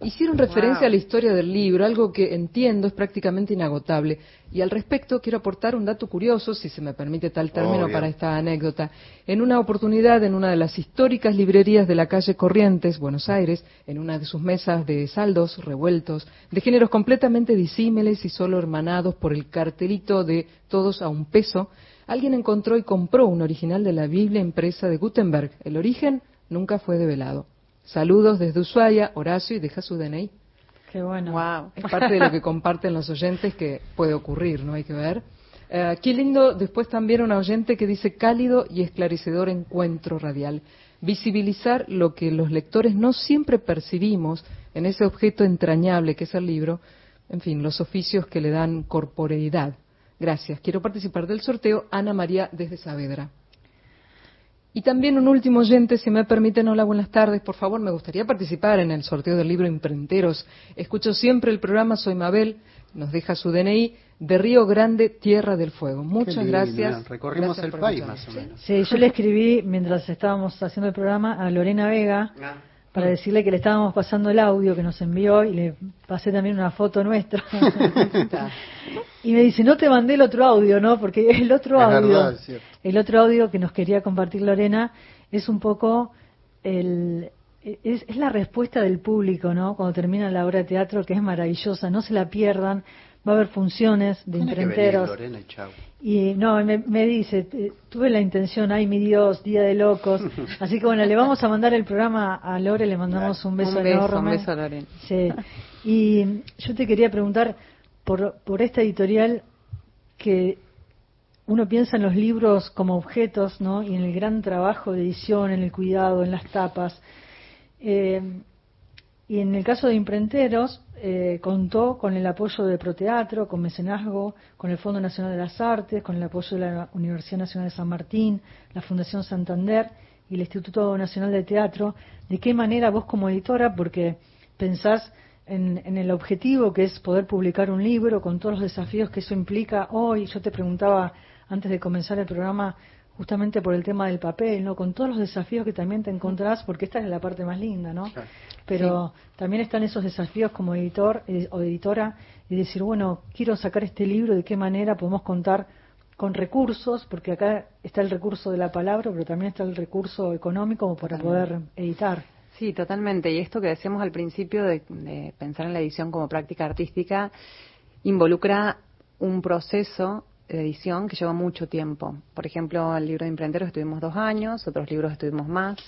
Hicieron referencia a la historia del libro, algo que entiendo es prácticamente inagotable. Y al respecto quiero aportar un dato curioso, si se me permite tal término para esta anécdota. En una oportunidad, en una de las históricas librerías de la calle Corrientes, Buenos Aires, en una de sus mesas de saldos revueltos, de géneros completamente disímiles y solo hermanados por el cartelito de todos a un peso, alguien encontró y compró un original de la Biblia impresa de Gutenberg. El origen nunca fue develado. Saludos desde Ushuaia, Horacio, y deja su DNI. Qué bueno. Wow. Es parte de lo que comparten los oyentes que puede ocurrir, ¿no? Hay que ver. Eh, qué lindo, después también un oyente que dice cálido y esclarecedor encuentro radial. Visibilizar lo que los lectores no siempre percibimos en ese objeto entrañable que es el libro, en fin, los oficios que le dan corporeidad. Gracias. Quiero participar del sorteo. Ana María desde Saavedra. Y también un último oyente, si me permiten, hola, buenas tardes. Por favor, me gustaría participar en el sorteo del libro Imprenteros. Escucho siempre el programa, soy Mabel, nos deja su DNI, de Río Grande, Tierra del Fuego. Muchas gracias. Recorrimos el país más o menos. Sí, yo le escribí mientras estábamos haciendo el programa a Lorena Vega. Ah para decirle que le estábamos pasando el audio que nos envió y le pasé también una foto nuestra. y me dice, no te mandé el otro audio, ¿no? Porque el otro audio, el otro audio que nos quería compartir Lorena es un poco el, es, es, la respuesta del público, ¿no? Cuando termina la obra de teatro, que es maravillosa, no se la pierdan, va a haber funciones de imprenteros. y, no, me, dice, tuve la intención, ay mi Dios, día de locos. Así que bueno, le vamos a mandar el programa a Lore, le mandamos un beso, enorme. Un beso a Lore. Sí. Y yo te quería preguntar por, por esta editorial que uno piensa en los libros como objetos, ¿no? Y en el gran trabajo de edición, en el cuidado, en las tapas. Eh, y en el caso de Imprenteros, eh, contó con el apoyo de Proteatro, con mecenazgo, con el Fondo Nacional de las Artes, con el apoyo de la Universidad Nacional de San Martín, la Fundación Santander y el Instituto Nacional de Teatro. ¿De qué manera vos como editora, porque pensás en, en, el objetivo que es poder publicar un libro con todos los desafíos que eso implica hoy? Yo te preguntaba antes de comenzar el programa justamente por el tema del papel, ¿no? Con todos los desafíos que también te encontrás, porque esta es la parte más linda, ¿no? Pero también están esos desafíos como editor eh, o editora y decir, bueno, quiero sacar este libro, ¿de qué manera podemos contar con recursos? Porque acá está el recurso de la palabra, pero también está el recurso económico para poder editar. Sí, totalmente. Y esto que decíamos al principio de, de pensar en la edición como práctica artística involucra un proceso de edición que lleva mucho tiempo. Por ejemplo, el libro de Imprenderos estuvimos dos años, otros libros estuvimos más.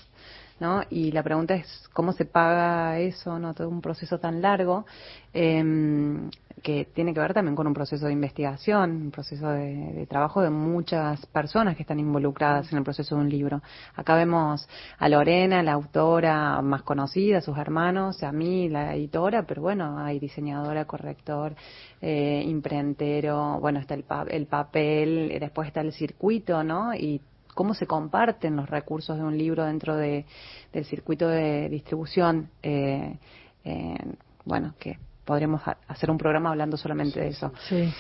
¿No? Y la pregunta es cómo se paga eso, ¿no? Todo un proceso tan largo. Eh, que tiene que ver también con un proceso de investigación, un proceso de, trabajo de muchas personas que están involucradas en el proceso de un libro. Acá vemos a Lorena, la autora más conocida, sus hermanos, a mí, la editora, pero bueno, hay diseñadora, corrector, eh, imprentero, bueno, está el, el papel, después está el circuito, ¿no? Y cómo se comparten los recursos de un libro dentro de, del circuito de distribución. Eh, eh, bueno, que podríamos hacer un programa hablando solamente de eso.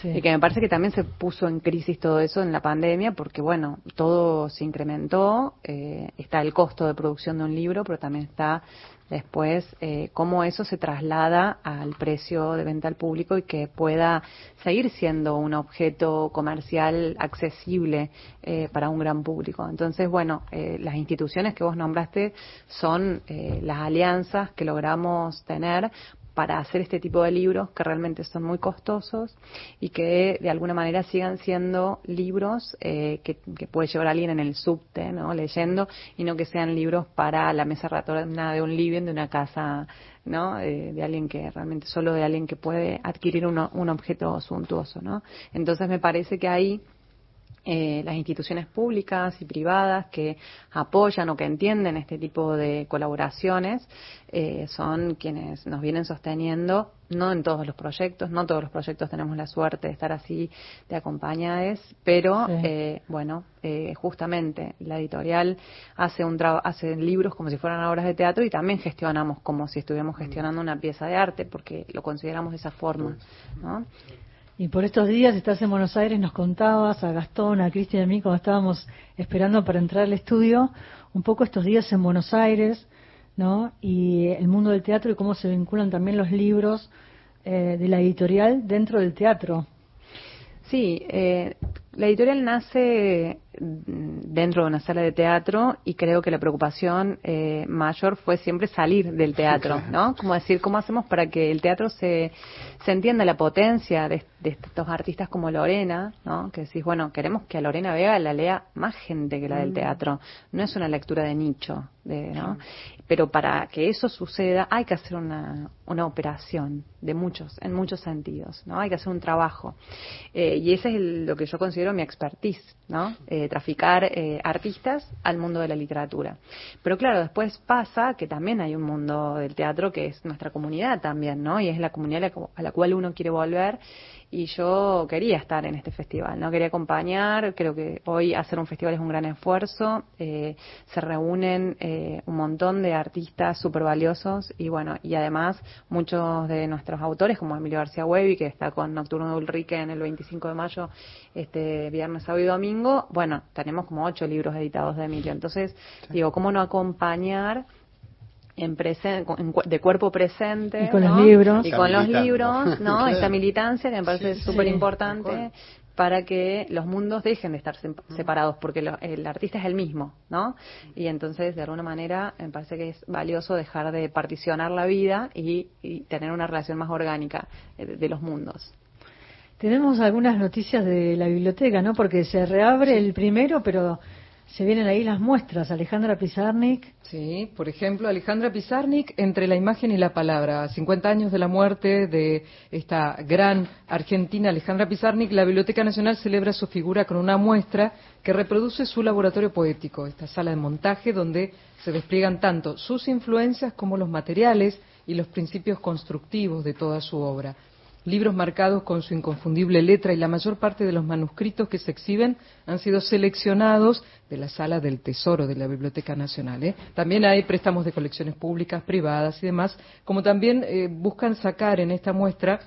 Y que me parece que también se puso en crisis todo eso en la pandemia, porque bueno, todo se incrementó, eh, está el costo de producción de un libro, pero también está después eh, cómo eso se traslada al precio de venta al público y que pueda seguir siendo un objeto comercial accesible eh, para un gran público. Entonces, bueno, eh, las instituciones que vos nombraste son eh, las alianzas que logramos tener para hacer este tipo de libros que realmente son muy costosos y que de alguna manera sigan siendo libros eh, que, puede llevar alguien en el subte, ¿no? Leyendo y no que sean libros para la mesa ratonada de un living de una casa, ¿no? Eh, de alguien que realmente solo de alguien que puede adquirir un objeto suntuoso, ¿no? Entonces me parece que ahí eh, las instituciones públicas y privadas que apoyan o que entienden este tipo de colaboraciones eh, son quienes nos vienen sosteniendo, no en todos los proyectos, no todos los proyectos tenemos la suerte de estar así de acompañadas, pero eh, bueno, justamente la editorial hace, un hace libros como si fueran obras de teatro y también gestionamos como si estuviéramos gestionando una pieza de arte porque lo consideramos de esa forma. ¿no? Y por estos días estás en Buenos Aires, nos contabas a Gastón, a Cristian y a mí cuando estábamos esperando para entrar al estudio, un poco estos días en Buenos Aires, ¿no? Y el mundo del teatro y cómo se vinculan también los libros eh, de la editorial dentro del teatro. Sí, eh, la editorial nace dentro de una sala de teatro y creo que la preocupación eh, mayor fue siempre salir del teatro, ¿no? Como decir, ¿cómo hacemos para que el teatro se, se entienda la potencia de, estos artistas como Lorena, ¿no? Que decís, bueno, queremos que a Lorena Vega la lea más gente que la del mm. teatro. No es una lectura de nicho, de, ¿no? Pero para que eso suceda hay que hacer una, una operación de muchos, en muchos sentidos, ¿no? Hay que hacer un trabajo. Eh, y ese es lo que yo considero mi expertise, ¿no? Eh, traficar eh, artistas al mundo de la literatura. Pero claro, después pasa que también hay un mundo del teatro que es nuestra comunidad también, ¿no? Y es la comunidad a la cual uno quiere volver y yo quería estar en este festival, no quería acompañar, creo que hoy hacer un festival es un gran esfuerzo, eh, se reúnen eh, un montón de artistas súper valiosos y bueno, y además muchos de nuestros autores como Emilio García Huevi, que está con Nocturno de Ulrique en el 25 de mayo, este viernes, sábado y domingo, bueno, tenemos como ocho libros editados de Emilio, entonces digo, ¿cómo no acompañar en de cuerpo presente y con los libros. Y con los libros no esta militancia que me parece súper importante para que los mundos dejen de estar separados porque el artista es el mismo no y entonces de alguna manera me parece que es valioso dejar de particionar la vida y, tener una relación más orgánica eh, de, los mundos. Tenemos algunas noticias de la biblioteca no porque se reabre el primero pero se vienen ahí las muestras, Alejandra Pizarnik. Sí, por ejemplo, Alejandra Pizarnik, entre la imagen y la palabra, 50 años de la muerte de esta gran argentina Alejandra Pizarnik, la Biblioteca Nacional celebra su figura con una muestra que reproduce su laboratorio poético, esta sala de montaje donde se despliegan tanto sus influencias como los materiales y los principios constructivos de toda su obra libros marcados con su inconfundible letra y la mayor parte de los manuscritos que se exhiben han sido seleccionados de la sala del Tesoro de la Biblioteca Nacional. ¿eh? También hay préstamos de colecciones públicas, privadas y demás, como también eh, buscan sacar en esta muestra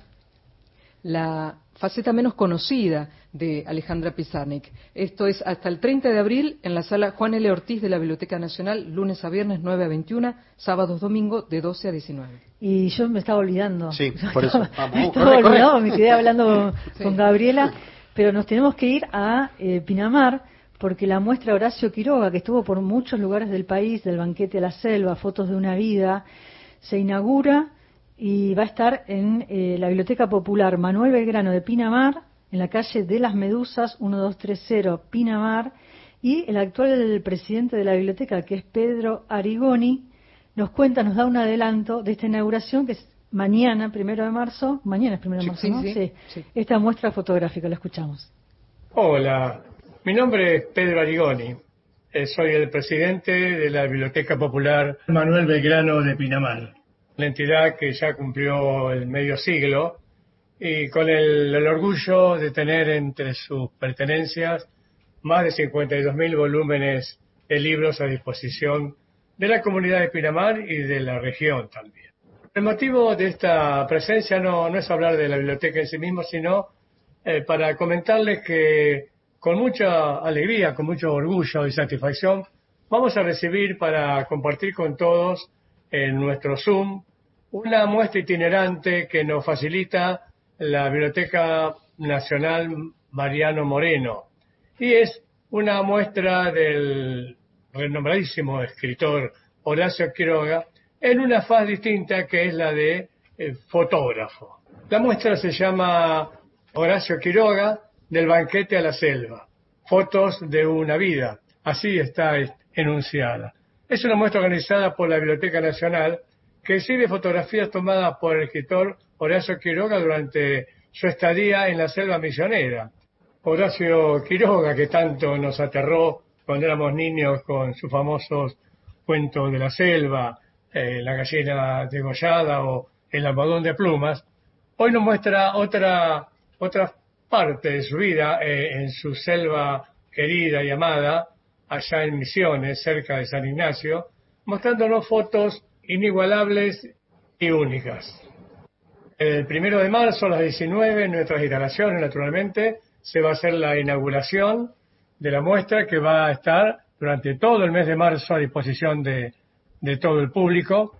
la faceta menos conocida de Alejandra Pizarnik. Esto es hasta el 30 de abril en la sala Juan L. Ortiz de la Biblioteca Nacional, lunes a viernes 9 a 21, sábados domingo de 12 a 19. Y yo me estaba olvidando. Sí, por eso. me estaba olvidando, me quedé hablando con Gabriela, pero nos tenemos que ir a eh, Pinamar porque la muestra Horacio Quiroga, que estuvo por muchos lugares del país, del banquete a la selva, fotos de una vida, se inaugura y va a estar en eh, la Biblioteca Popular Manuel Belgrano de Pinamar, en la calle de las Medusas 1230 Pinamar, Y el actual presidente de la biblioteca, que es Pedro Arigoni, nos cuenta, nos da un adelanto de esta inauguración que es mañana, primero de marzo. Mañana es primero de marzo, ¿no? Sí, Esta muestra fotográfica, la escuchamos. Hola, mi nombre es Pedro Arigoni. Eh, soy el presidente de la Biblioteca Popular Manuel Belgrano de Pinamar, la entidad que ya cumplió el medio siglo y con el, orgullo de tener entre sus pertenencias más de 52.000 volúmenes de libros a disposición de la comunidad de Pinamar y de la región también. El motivo de esta presencia no, es hablar de la biblioteca en sí mismo, sino eh, para comentarles que con mucha alegría, con mucho orgullo y satisfacción, vamos a recibir para compartir con todos en nuestro Zoom una muestra itinerante que nos facilita la Biblioteca Nacional Mariano Moreno. Y es una muestra del renombradísimo escritor Horacio Quiroga en una faz distinta que es la de eh, fotógrafo. La muestra se llama Horacio Quiroga, del banquete a la selva, fotos de una vida, así está enunciada. Es una muestra organizada por la Biblioteca Nacional que exhibe fotografías tomadas por el escritor Horacio Quiroga durante su estadía en la selva misionera. Horacio Quiroga, que tanto nos aterró cuando éramos niños con sus famosos cuentos de la selva, eh, la gallina degollada o el almohadón de plumas, hoy nos muestra otra, otra parte de su vida eh, en su selva querida y amada, allá en Misiones, cerca de San Ignacio, mostrándonos fotos inigualables y únicas. El primero de marzo a las 19, en nuestras instalaciones, naturalmente, se va a hacer la inauguración de la muestra que va a estar durante todo el mes de marzo a disposición de, todo el público.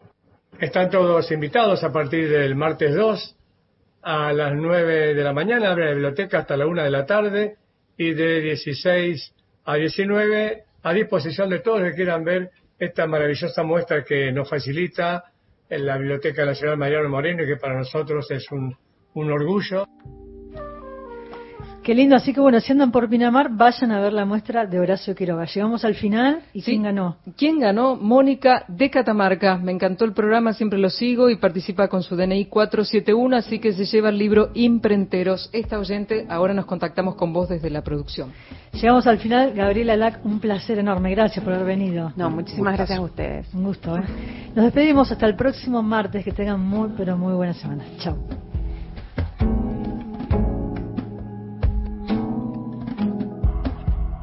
Están todos invitados a partir del martes 2 a las 9 de la mañana, abre la biblioteca hasta la 1 de la tarde y de 16 a 19 a disposición de todos los que quieran ver esta maravillosa muestra que nos facilita en la Biblioteca Nacional Mariano Moreno que para nosotros es un orgullo. Qué lindo, así que bueno, si andan por Pinamar, vayan a ver la muestra de Horacio Quiroga. Llegamos al final y ¿quién ganó? ¿Quién ganó? Mónica de Catamarca. Me encantó el programa, siempre lo sigo y participa con su DNI 471, así que se lleva el libro Imprenteros. Esta oyente, ahora nos contactamos con vos desde la producción. Llegamos al final, Gabriela Lac, un placer enorme. Gracias por haber venido. No, muchísimas gracias a ustedes. Un gusto, ¿eh? Nos despedimos hasta el próximo martes. Que tengan muy, pero muy buena semana. Chao.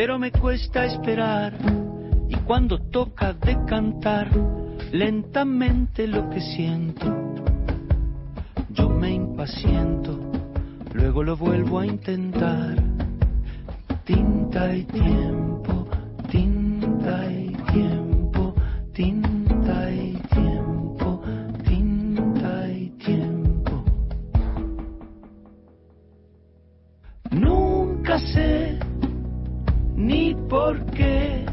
Pero me cuesta esperar y cuando toca decantar lentamente lo que siento, yo me impaciento, luego lo vuelvo a intentar. Tinta y tiempo, tinta y tiempo, tinta qué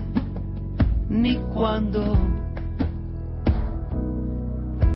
ni cuándo